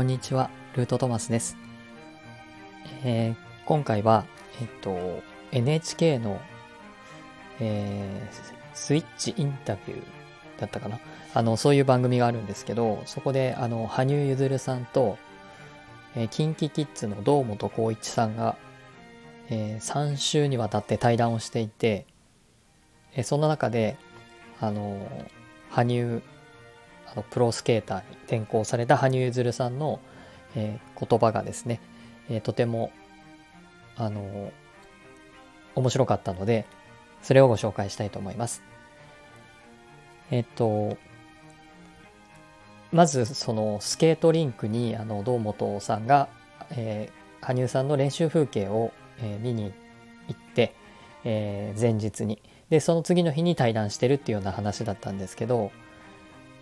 こんにちは、ルートトマスです。えー今回は、えっと、NHK の、えースイッチインタビューだったかな？あの、そういう番組があるんですけど、そこで、あの、羽生結弦さんと、えー、キンキキッズの堂本光一さんが、え3週にわたって対談をしていて、えーそんな中で、あの、羽生、あのプロスケーターに転向された羽生結弦さんの、えー言葉がですね、えーとてもあの面白かったのでそれをご紹介したいと思います。えっとまずそのスケートリンクにあの堂本さんが、えー羽生さんの練習風景を、えー見に行って、えー前日にでその次の日に対談してるっていうような話だったんですけど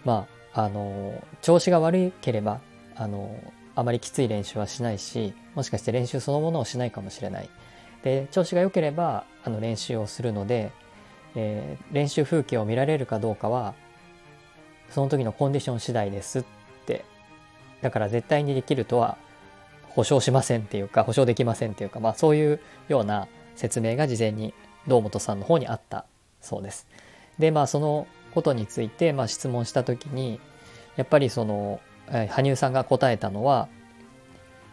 まああの調子が悪ければあのあまりきつい練習はしないしもしかして練習そのものをしないかもしれないで調子が良ければあの練習をするので、えー練習風景を見られるかどうかはその時のコンディション次第ですってだから絶対にできるとは保証しませんっていうか保証できませんっていうかまあそういうような説明が事前に堂本さんの方にあったそうです。でまあそのことについて、まあ、質問した時にやっぱりそのえー羽生さんが答えたのは、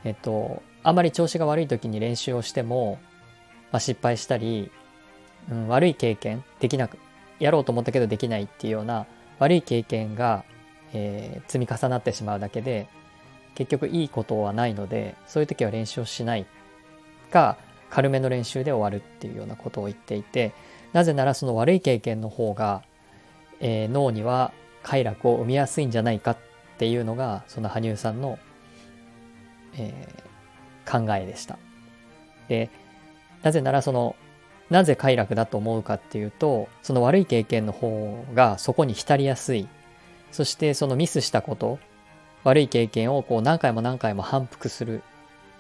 えっと、あまり調子が悪い時に練習をしても、まあ、失敗したり、うん、悪い経験できなくやろうと思ったけどできないっていうような悪い経験が、えー積み重なってしまうだけで結局いいことはないのでそういう時は練習をしないか軽めの練習で終わるっていうようなことを言っていてなぜならその悪い経験の方が、えー脳には快楽を生みやすいんじゃないかっていうのがその羽生さんの、えー考えでした。でなぜならそのなぜ快楽だと思うかっていうとその悪い経験の方がそこに浸りやすいそしてそのミスしたこと悪い経験をこう何回も何回も反復する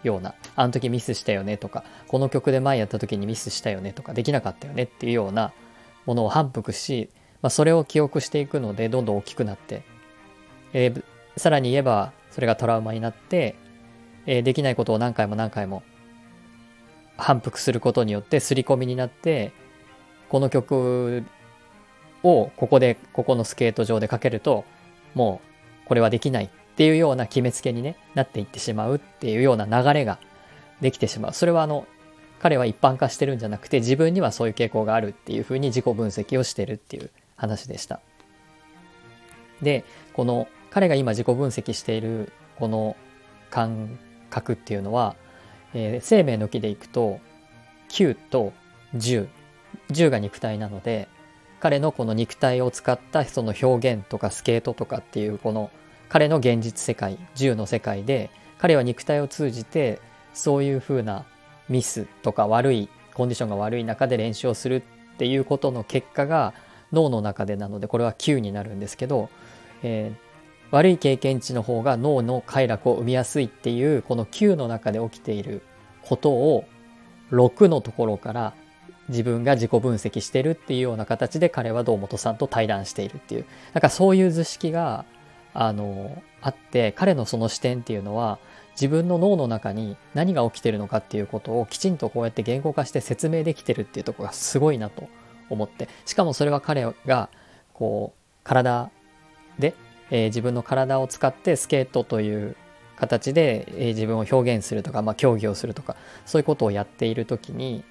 ようなあの時ミスしたよねとかこの曲で前やった時にミスしたよねとかできなかったよねっていうようなものを反復し、まあ、それを記憶していくのでどんどん大きくなって、えーさらに言えばそれがトラウマになって、えーできないことを何回も何回も反復することによって刷り込みになってこの曲をここでここのスケート場でかけるともうこれはできないっていうような決めつけに、ね、なっていってしまうっていうような流れができてしまう。それはあの彼は一般化してるんじゃなくて自分にはそういう傾向があるっていうふうに自己分析をしてるっていう話でした。でこの彼が今自己分析しているこの感覚っていうのは、えー生命の木でいくと9と10 10が肉体なので彼のこの肉体を使ったその表現とかスケートとかっていうこの彼の現実世界10の世界で彼は肉体を通じてそういうふうなミスとか悪いコンディションが悪い中で練習をするっていうことの結果が脳の中でなのでこれは9になるんですけど、えー悪い経験値の方が脳の快楽を生みやすいっていうこの9の中で起きていることを6のところから自分が自己分析してるっていうような形で彼は堂本さんと対談しているっていうなんかそういう図式があのあって彼のその視点っていうのは自分の脳の中に何が起きてるのかっていうことをきちんとこうやって言語化して説明できてるっていうとこがすごいなと。思って。しかもそれは彼がこう体で、えー自分の体を使ってスケートという形で、えー自分を表現するとか、まあ、競技をするとかそういうことをやっている時に、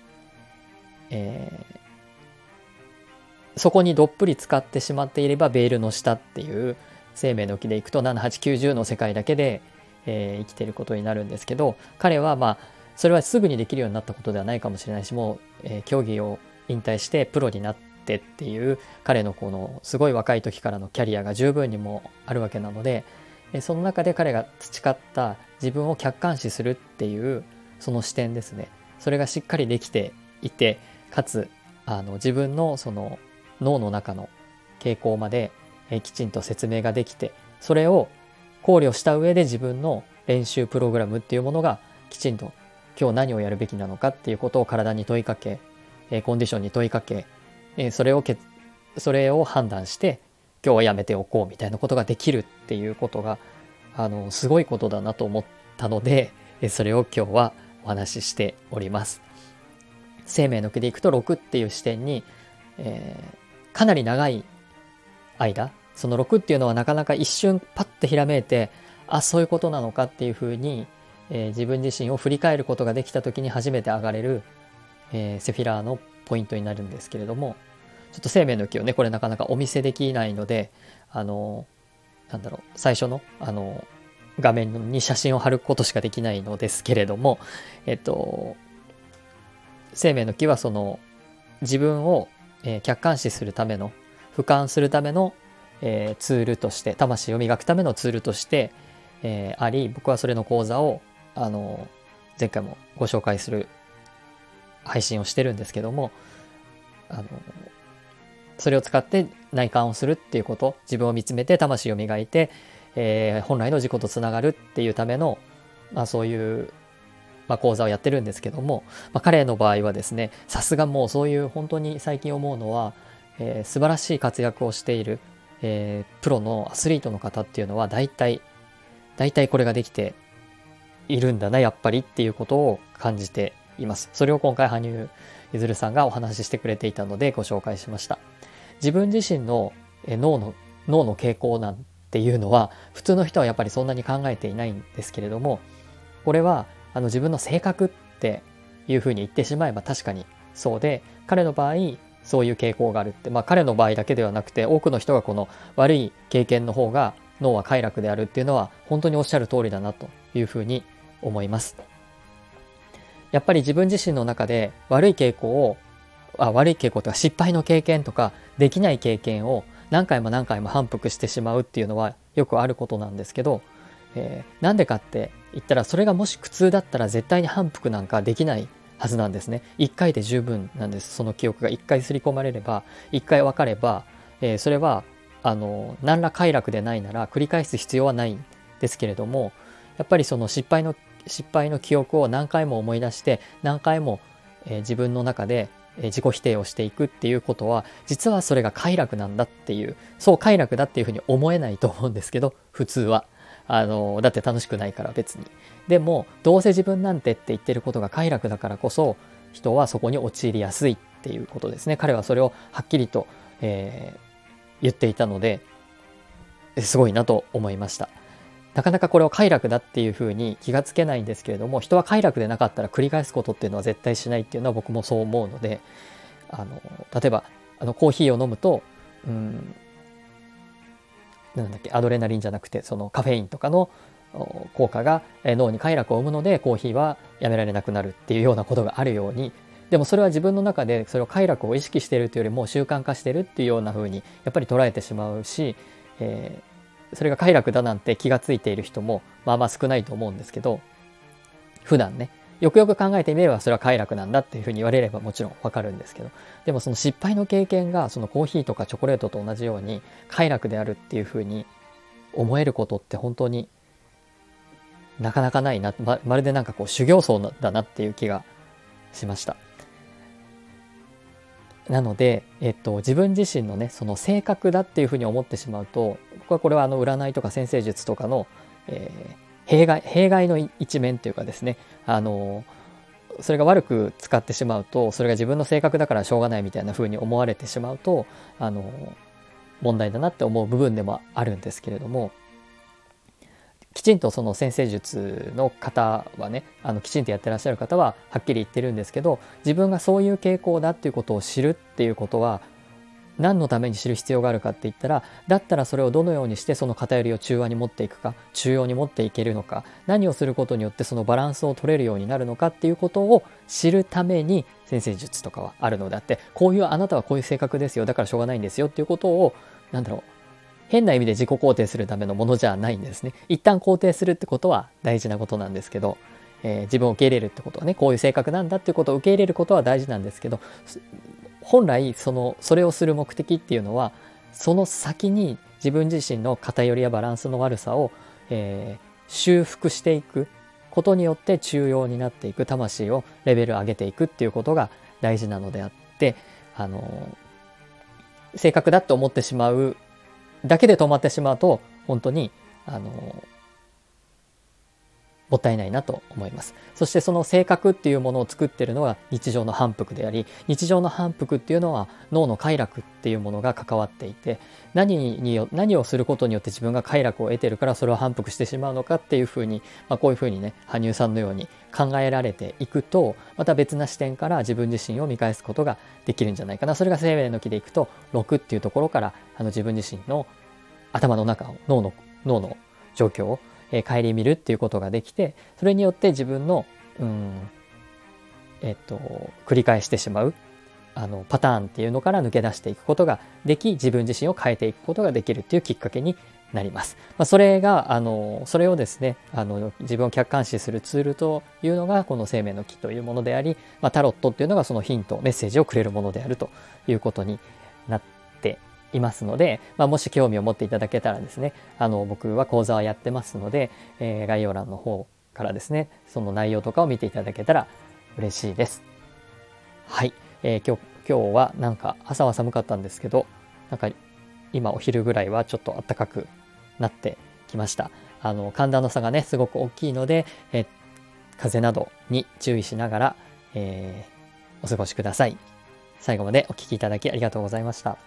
えーそこにどっぷり使ってしまっていればベールの下っていう生命の木でいくと7890の世界だけで、えー生きていることになるんですけど彼はまあそれはすぐにできるようになったことではないかもしれないしもう、えー競技を引退してプロになってっていう彼のこのすごい若い時からのキャリアが十分にもあるわけなので、その中で彼が培った自分を客観視するっていうその視点ですね。それがしっかりできていてかつあの自分のその脳の中の傾向まで、きちんと説明ができてそれを考慮した上で自分の練習プログラムっていうものがきちんと今日何をやるべきなのかっていうことを体に問いかけ、えコンディションに問いかけ、えそれをけそれを判断して今日はやめておこうみたいなことができるっていうことがあのすごいことだなと思ったのでえそれを今日はお話ししております。生命の句でいくと6っていう視点に、えー、かなり長い間その6っていうのはなかなか一瞬パッてひらめいてあそういうことなのかっていうふうに、えー、自分自身を振り返ることができた時に初めて上がれる、えー、セフィラーのポイントになるんですけれどもちょっと生命の木をねこれなかなかお見せできないのであのなんだろう最初のあの画面に写真を貼ることしかできないのですけれどもえっと生命の木はその自分を、えー、客観視するための俯瞰するための、えー、ツールとして魂を磨くためのツールとして、えー、あり僕はそれの講座をあの前回もご紹介する配信をしてるんですけどもあのそれを使って内観をするっていうこと自分を見つめて魂を磨いて、えー、本来の自己とつながるっていうための、まあ、そういうまあ、講座をやってるんですけども、まあ、彼の場合はですねさすがもうそういう本当に最近思うのは、えー、素晴らしい活躍をしている、えー、プロのアスリートの方っていうのは大体大体これができているんだなやっぱりっていうことを感じていますそれを今回羽生結弦さんがお話ししてくれていたのでご紹介しました自分自身の脳の脳の傾向なんていうのは普通の人はやっぱりそんなに考えていないんですけれどもこれはあの自分の性格っていうふうに言ってしまえば確かにそうで彼の場合そういう傾向があるってまあ彼の場合だけではなくて多くの人がこの悪い経験の方が脳は快楽であるっていうのは本当におっしゃる通りだなというふうに思います。やっぱり自分自身の中で悪い傾向をあ悪い傾向とか失敗の経験とかできない経験を何回も何回も反復してしまうっていうのはよくあることなんですけど、えー、なんでかって言ったらそれがもし苦痛だったら絶対に反復なんかできないはずなんですね。一回で十分なんです。その記憶が一回刷り込まれれば、一回分かれば、えー、それはあの何ら快楽でないなら繰り返す必要はないんですけれども、やっぱりその失敗の失敗の記憶を何回も思い出して何回も、えー、自分の中でえ自己否定をしていくっていうことは実はそれが快楽なんだっていうそう快楽だっていうふうに思えないと思うんですけど普通は。あのだって楽しくないから別に。でもどうせ自分なんてって言ってることが快楽だからこそ人はそこに陥りやすいっていうことですね。彼はそれをはっきりと、えー、言っていたのですごいなと思いました。なかなかこれを快楽だっていうふうに気がつけないんですけれども人は快楽でなかったら繰り返すことっていうのは絶対しないっていうのは僕もそう思うのであの例えばあのコーヒーを飲むとうんなんだっけアドレナリンじゃなくてそのカフェインとかの効果が脳に快楽を生むのでコーヒーはやめられなくなるっていうようなことがあるようにでもそれは自分の中でそれを快楽を意識しているというよりも習慣化してるっていうような風にやっぱり捉えてしまうし、えー、それが快楽だなんて気がついている人もまあまあ少ないと思うんですけど普段ねよくよく考えてみればそれは快楽なんだっていうふうに言われればもちろんわかるんですけどでもその失敗の経験がそのコーヒーとかチョコレートと同じように快楽であるっていうふうに思えることって本当になかなかないなままるでなんかこう修行僧だなっていう気がしました。なので、えっと、自分自身のねその性格だっていうふうに思ってしまうと僕はこれはあの占いとか先生術とかの、えー、弊害弊害の一面というかですね。あのそれが悪く使ってしまうとそれが自分の性格だからしょうがないみたいな風に思われてしまうとあの問題だなって思う部分でもあるんですけれどもきちんとその先生術の方はねあのきちんとやってらっしゃる方ははっきり言ってるんですけど自分がそういう傾向だっていうことを知るっていうことは何のために知る必要があるかって言ったらだったらそれをどのようにしてその偏りを中和に持っていくか中央に持っていけるのか何をすることによってそのバランスを取れるようになるのかっていうことを知るために先生術とかはあるのであってこういうあなたはこういう性格ですよだからしょうがないんですよっていうことを何だろう変な意味で自己肯定するためのものじゃないんですね。一旦肯定するってことは大事なことなんですけどえー、自分を受け入れるってことはねこういう性格なんだっていうことを受け入れることは大事なんですけど本来そのそれをする目的っていうのはその先に自分自身の偏りやバランスの悪さを、えー、修復していくことによって中庸になっていく魂をレベル上げていくっていうことが大事なのであってあの正確だって思ってしまうだけで止まってしまうと本当にあのもったいないなと思います。そしてその性格っていうものを作ってるのは日常の反復であり、日常の反復っていうのは脳の快楽っていうものが関わっていて、何に何をすることによって自分が快楽を得てるからそれを反復してしまうのかっていうふうに、まあ、こういうふうにね、羽生さんのように考えられていくと、また別な視点から自分自身を見返すことができるんじゃないかな。それが生命の木でいくと、6っていうところからあの自分自身の頭の中を、脳の、脳の状況をえー、顧みるっていうことができてそれによって自分のうんえっと繰り返してしまうあのパターンっていうのから抜け出していくことができ自分自身を変えていくことができるっていうきっかけになります。まあ、それがあのそれをですねあの自分を客観視するツールというのがこの生命の木というものであり、まあ、タロットっていうのがそのヒントメッセージをくれるものであるということになっていますので、まあ、もし興味を持っていただけたらですねあの僕は講座はやってますので、えー、概要欄の方からですねその内容とかを見ていただけたら嬉しいです。はい、えー、今日今日はなんか朝は寒かったんですけどなんか今お昼ぐらいはちょっと暖かくなってきました。あの寒暖の差がねすごく大きいので、えー、風邪などに注意しながら、えー、お過ごしください。最後までお聴きいただきありがとうございました。